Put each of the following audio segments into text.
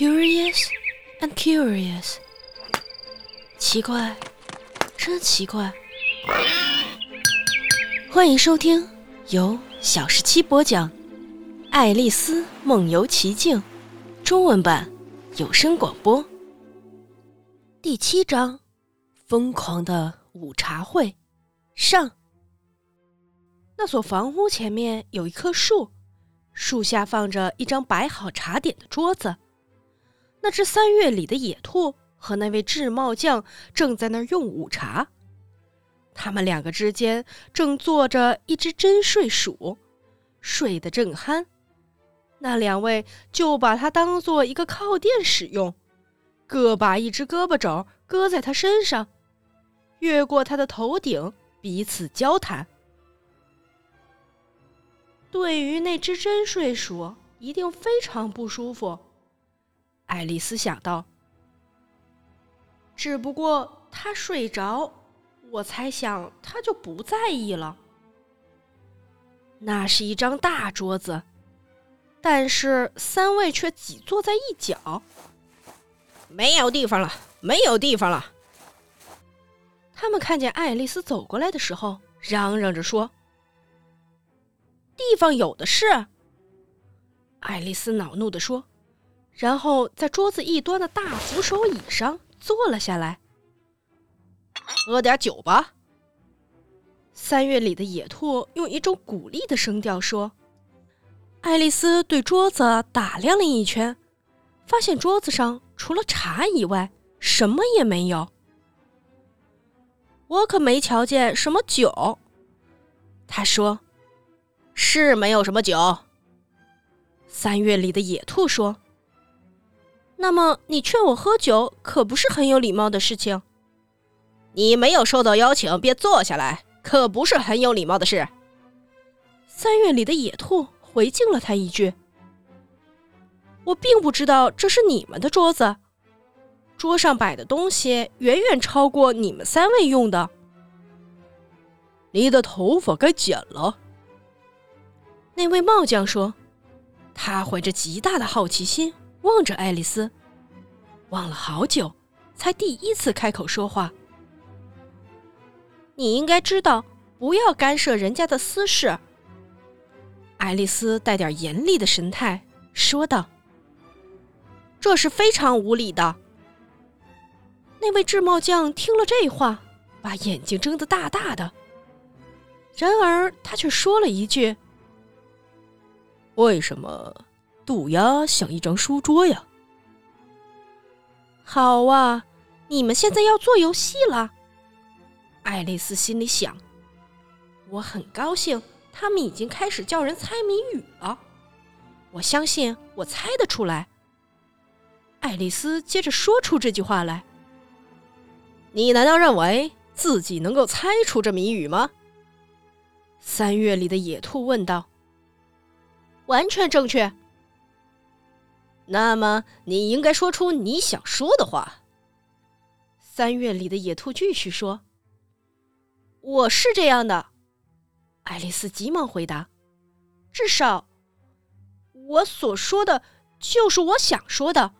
Curious and curious，奇怪，真奇怪。欢迎收听由小十七播讲《爱丽丝梦游奇境》中文版有声广播第七章《疯狂的午茶会》上。那所房屋前面有一棵树，树下放着一张摆好茶点的桌子。那只三月里的野兔和那位制帽匠正在那儿用午茶，他们两个之间正坐着一只真睡鼠，睡得正酣。那两位就把它当做一个靠垫使用，各把一只胳膊肘搁在它身上，越过它的头顶，彼此交谈。对于那只真睡鼠，一定非常不舒服。爱丽丝想到：“只不过他睡着，我猜想他就不在意了。”那是一张大桌子，但是三位却挤坐在一角，没有地方了，没有地方了。他们看见爱丽丝走过来的时候，嚷嚷着说：“地方有的是。”爱丽丝恼怒地说。然后在桌子一端的大扶手椅上坐了下来。喝点酒吧。三月里的野兔用一种鼓励的声调说。爱丽丝对桌子打量了一圈，发现桌子上除了茶以外什么也没有。我可没瞧见什么酒。他说：“是没有什么酒。”三月里的野兔说。那么你劝我喝酒，可不是很有礼貌的事情。你没有受到邀请便坐下来，可不是很有礼貌的事。三月里的野兔回敬了他一句：“我并不知道这是你们的桌子，桌上摆的东西远远超过你们三位用的。”你的头发该剪了。那位帽匠说，他怀着极大的好奇心。望着爱丽丝，望了好久，才第一次开口说话。你应该知道，不要干涉人家的私事。爱丽丝带点严厉的神态说道：“这是非常无理的。”那位制帽匠听了这话，把眼睛睁得大大的。然而他却说了一句：“为什么？”渡鸦像一张书桌呀。好啊，你们现在要做游戏了。爱丽丝心里想：“我很高兴，他们已经开始叫人猜谜语了。我相信我猜得出来。”爱丽丝接着说出这句话来：“你难道认为自己能够猜出这谜语吗？”三月里的野兔问道。“完全正确。”那么，你应该说出你想说的话。三月里的野兔继续说：“我是这样的。”爱丽丝急忙回答：“至少，我所说的就是我想说的，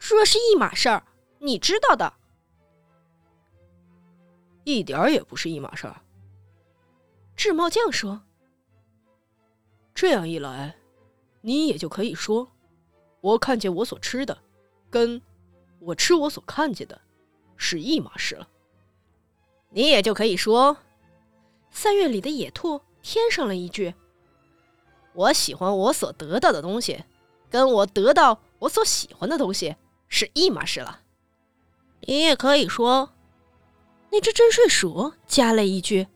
这是一码事儿，你知道的。”一点儿也不是一码事儿。制帽匠说：“这样一来，你也就可以说。”我看见我所吃的，跟我吃我所看见的，是一码事了。你也就可以说，三月里的野兔添上了一句：“我喜欢我所得到的东西，跟我得到我所喜欢的东西是一码事了。”你也可以说，那只真睡鼠加了一句：“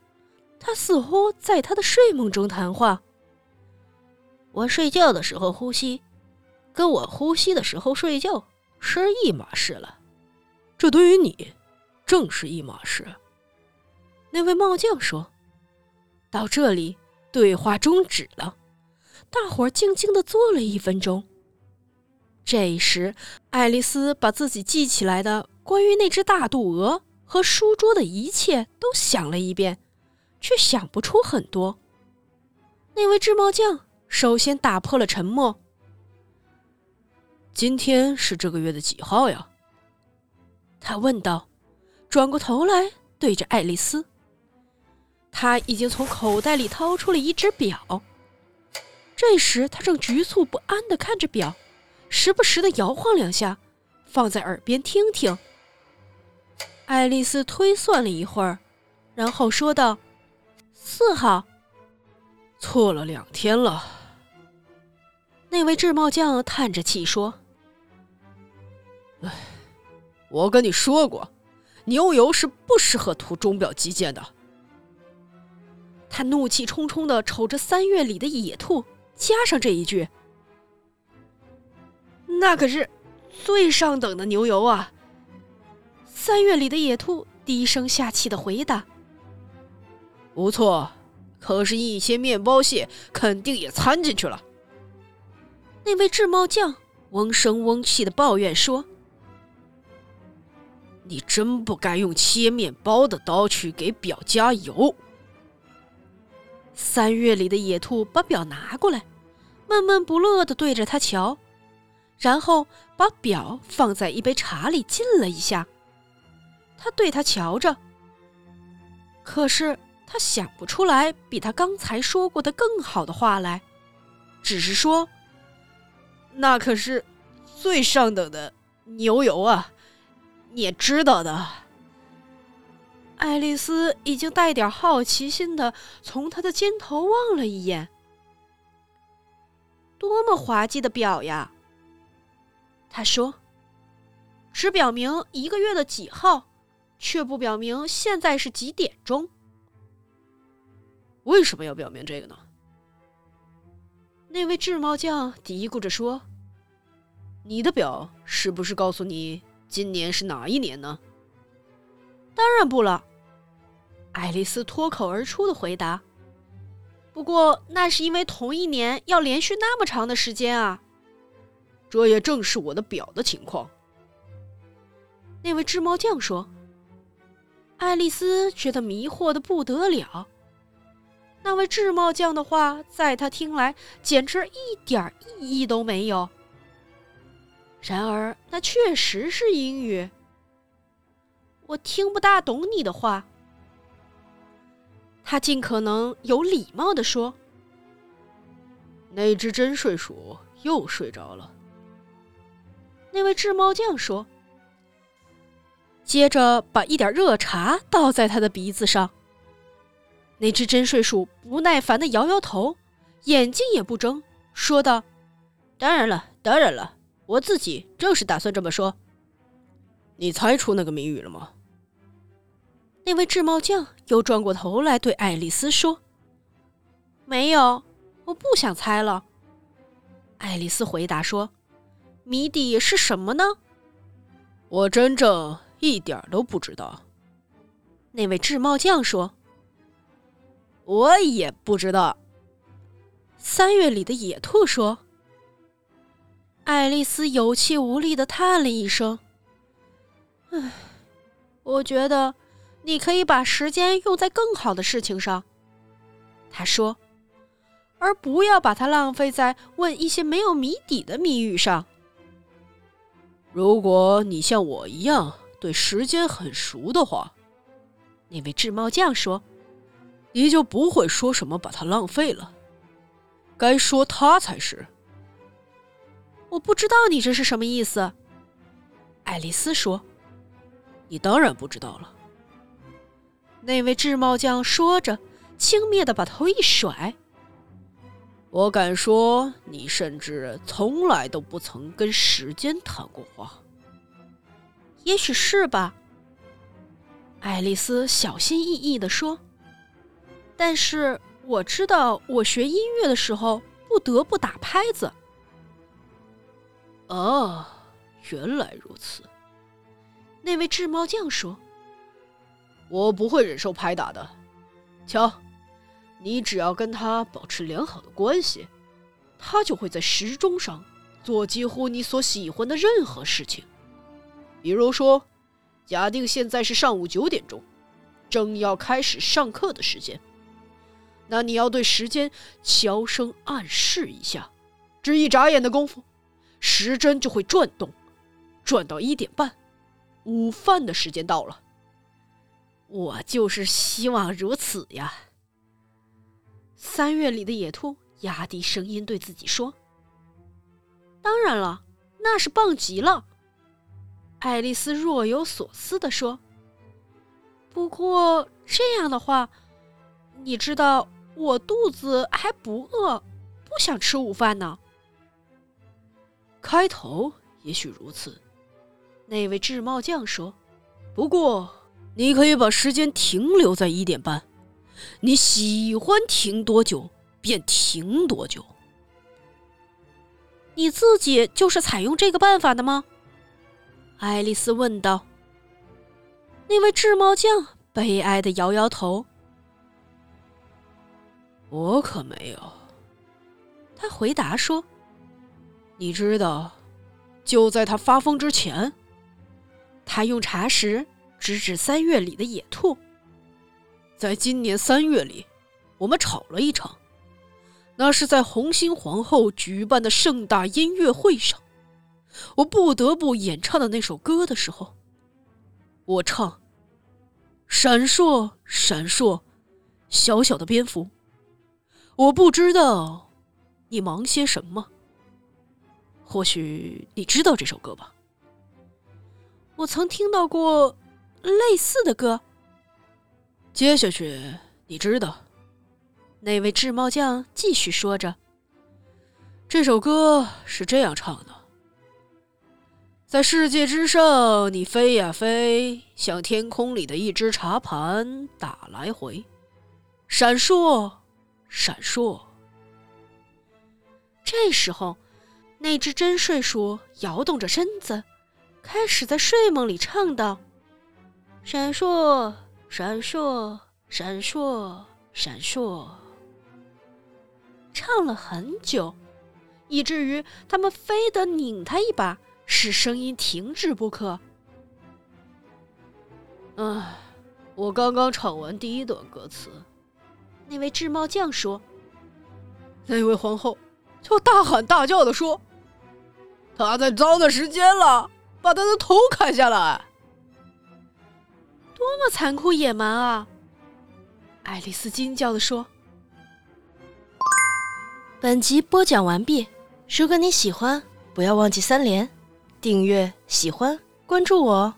它似乎在它的睡梦中谈话。我睡觉的时候呼吸。”跟我呼吸的时候睡觉是一码事了，这对于你正是一码事。那位帽匠说：“到这里，对话终止了，大伙儿静静的坐了一分钟。这时，爱丽丝把自己记起来的关于那只大肚鹅和书桌的一切都想了一遍，却想不出很多。那位制帽匠首先打破了沉默。今天是这个月的几号呀？他问道，转过头来对着爱丽丝。他已经从口袋里掏出了一只表。这时，他正局促不安地看着表，时不时地摇晃两下，放在耳边听听。爱丽丝推算了一会儿，然后说道：“四号，错了两天了。”那位制帽匠叹着气说：“唉，我跟你说过，牛油是不适合涂钟表机件的。”他怒气冲冲的瞅着三月里的野兔。加上这一句，那可是最上等的牛油啊！三月里的野兔低声下气的回答：“不错，可是，一些面包屑肯定也掺进去了。”那位制帽匠嗡声嗡气的抱怨说：“你真不该用切面包的刀去给表加油。”三月里的野兔把表拿过来，闷闷不乐地对着他瞧，然后把表放在一杯茶里浸了一下。他对他瞧着，可是他想不出来比他刚才说过的更好的话来，只是说：“那可是最上等的牛油啊，也知道的。”爱丽丝已经带点好奇心的从他的肩头望了一眼。多么滑稽的表呀！他说：“只表明一个月的几号，却不表明现在是几点钟。为什么要表明这个呢？”那位制帽匠嘀咕着说：“你的表是不是告诉你今年是哪一年呢？”当然不了，爱丽丝脱口而出的回答。不过那是因为同一年要连续那么长的时间啊。这也正是我的表的情况。那位织帽匠说。爱丽丝觉得迷惑的不得了。那位制帽匠的话，在他听来简直一点意义都没有。然而那确实是英语。我听不大懂你的话。他尽可能有礼貌地说：“那只真睡鼠又睡着了。”那位制帽匠说，接着把一点热茶倒在他的鼻子上。那只真睡鼠不耐烦的摇摇头，眼睛也不睁，说道：“当然了，当然了，我自己正是打算这么说。你猜出那个谜语了吗？”那位制帽匠又转过头来对爱丽丝说：“没有，我不想猜了。”爱丽丝回答说：“谜底是什么呢？”我真正一点都不知道。那位制帽匠说：“我也不知道。”三月里的野兔说：“爱丽丝有气无力的叹了一声，唉，我觉得。”你可以把时间用在更好的事情上，他说，而不要把它浪费在问一些没有谜底的谜语上。如果你像我一样对时间很熟的话，那位制帽匠说，你就不会说什么把它浪费了。该说它才是。我不知道你这是什么意思，爱丽丝说。你当然不知道了。那位制帽匠说着，轻蔑的把头一甩。我敢说，你甚至从来都不曾跟时间谈过话。也许是吧，爱丽丝小心翼翼的说。但是我知道，我学音乐的时候不得不打拍子。哦，原来如此。那位制帽匠说。我不会忍受拍打的。瞧，你只要跟他保持良好的关系，他就会在时钟上做几乎你所喜欢的任何事情。比如说，假定现在是上午九点钟，正要开始上课的时间，那你要对时间悄声暗示一下：只一眨眼的功夫，时针就会转动，转到一点半，午饭的时间到了。我就是希望如此呀。三月里的野兔压低声音对自己说：“当然了，那是棒极了。”爱丽丝若有所思地说：“不过这样的话，你知道我肚子还不饿，不想吃午饭呢。”开头也许如此，那位制帽匠说：“不过你可以把时间停留在一点半，你喜欢停多久便停多久。”你自己就是采用这个办法的吗？爱丽丝问道。那位制帽匠悲哀的摇摇头：“我可没有。”他回答说：“你知道，就在他发疯之前，他用茶匙指指三月里的野兔。在今年三月里，我们吵了一场，那是在红心皇后举办的盛大音乐会上。”我不得不演唱的那首歌的时候，我唱：“闪烁，闪烁，小小的蝙蝠。”我不知道你忙些什么。或许你知道这首歌吧？我曾听到过类似的歌。接下去，你知道，那位制帽匠继续说着：“这首歌是这样唱的。”在世界之上，你飞呀飞，像天空里的一只茶盘打来回，闪烁，闪烁。这时候，那只真睡鼠摇动着身子，开始在睡梦里唱道：“闪烁，闪烁，闪烁，闪烁。”唱了很久，以至于他们非得拧他一把。使声音停止不可。唉，我刚刚唱完第一段歌词，那位制帽匠说。那位皇后就大喊大叫的说：“他在糟蹋时间了，把他的头砍下来！”多么残酷野蛮啊！爱丽丝惊叫的说。本集播讲完毕，如果你喜欢，不要忘记三连。订阅、喜欢、关注我哦！